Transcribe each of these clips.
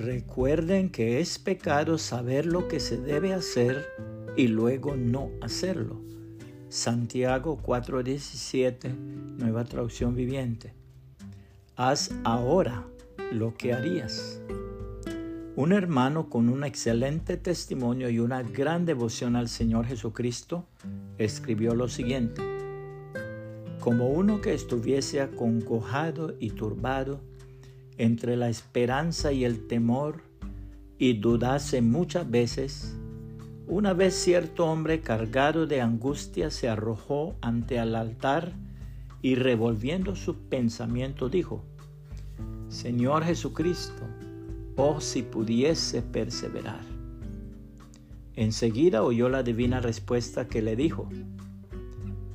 Recuerden que es pecado saber lo que se debe hacer y luego no hacerlo. Santiago 4:17, nueva traducción viviente. Haz ahora lo que harías. Un hermano con un excelente testimonio y una gran devoción al Señor Jesucristo escribió lo siguiente. Como uno que estuviese acongojado y turbado entre la esperanza y el temor y dudase muchas veces, una vez cierto hombre cargado de angustia se arrojó ante el altar y revolviendo su pensamiento dijo, Señor Jesucristo, oh si pudiese perseverar. Enseguida oyó la divina respuesta que le dijo,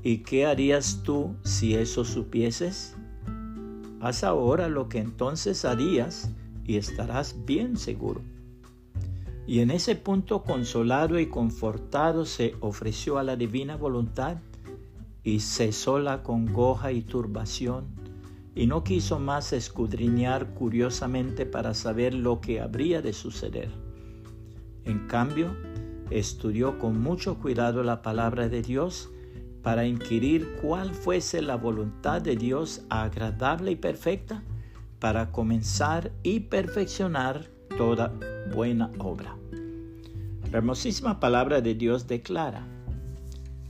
¿y qué harías tú si eso supieses? Haz ahora lo que entonces harías y estarás bien seguro. Y en ese punto consolado y confortado se ofreció a la divina voluntad y cesó la congoja y turbación y no quiso más escudriñar curiosamente para saber lo que habría de suceder. En cambio, estudió con mucho cuidado la palabra de Dios para inquirir cuál fuese la voluntad de Dios agradable y perfecta para comenzar y perfeccionar toda buena obra. La hermosísima palabra de Dios declara,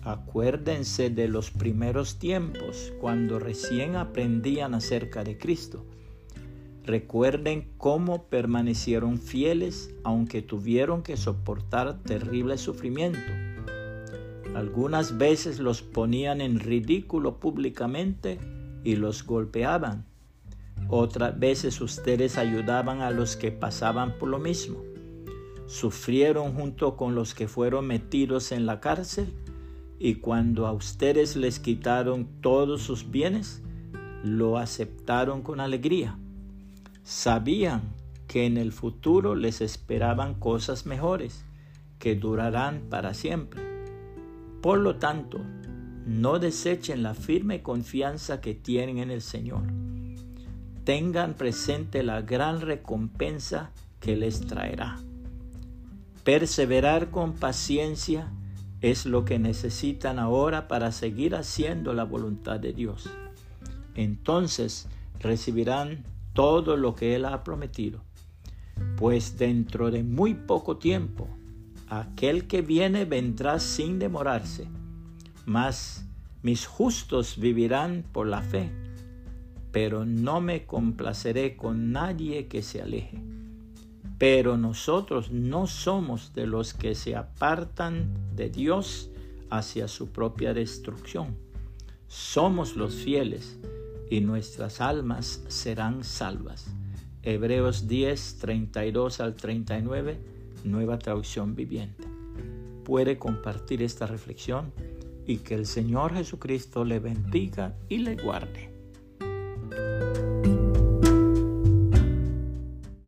acuérdense de los primeros tiempos cuando recién aprendían acerca de Cristo. Recuerden cómo permanecieron fieles aunque tuvieron que soportar terrible sufrimiento. Algunas veces los ponían en ridículo públicamente y los golpeaban otras veces ustedes ayudaban a los que pasaban por lo mismo. Sufrieron junto con los que fueron metidos en la cárcel y cuando a ustedes les quitaron todos sus bienes, lo aceptaron con alegría. Sabían que en el futuro les esperaban cosas mejores que durarán para siempre. Por lo tanto, no desechen la firme confianza que tienen en el Señor tengan presente la gran recompensa que les traerá. Perseverar con paciencia es lo que necesitan ahora para seguir haciendo la voluntad de Dios. Entonces recibirán todo lo que Él ha prometido, pues dentro de muy poco tiempo aquel que viene vendrá sin demorarse, mas mis justos vivirán por la fe pero no me complaceré con nadie que se aleje. Pero nosotros no somos de los que se apartan de Dios hacia su propia destrucción. Somos los fieles y nuestras almas serán salvas. Hebreos 10, 32 al 39, nueva traducción viviente. Puede compartir esta reflexión y que el Señor Jesucristo le bendiga y le guarde.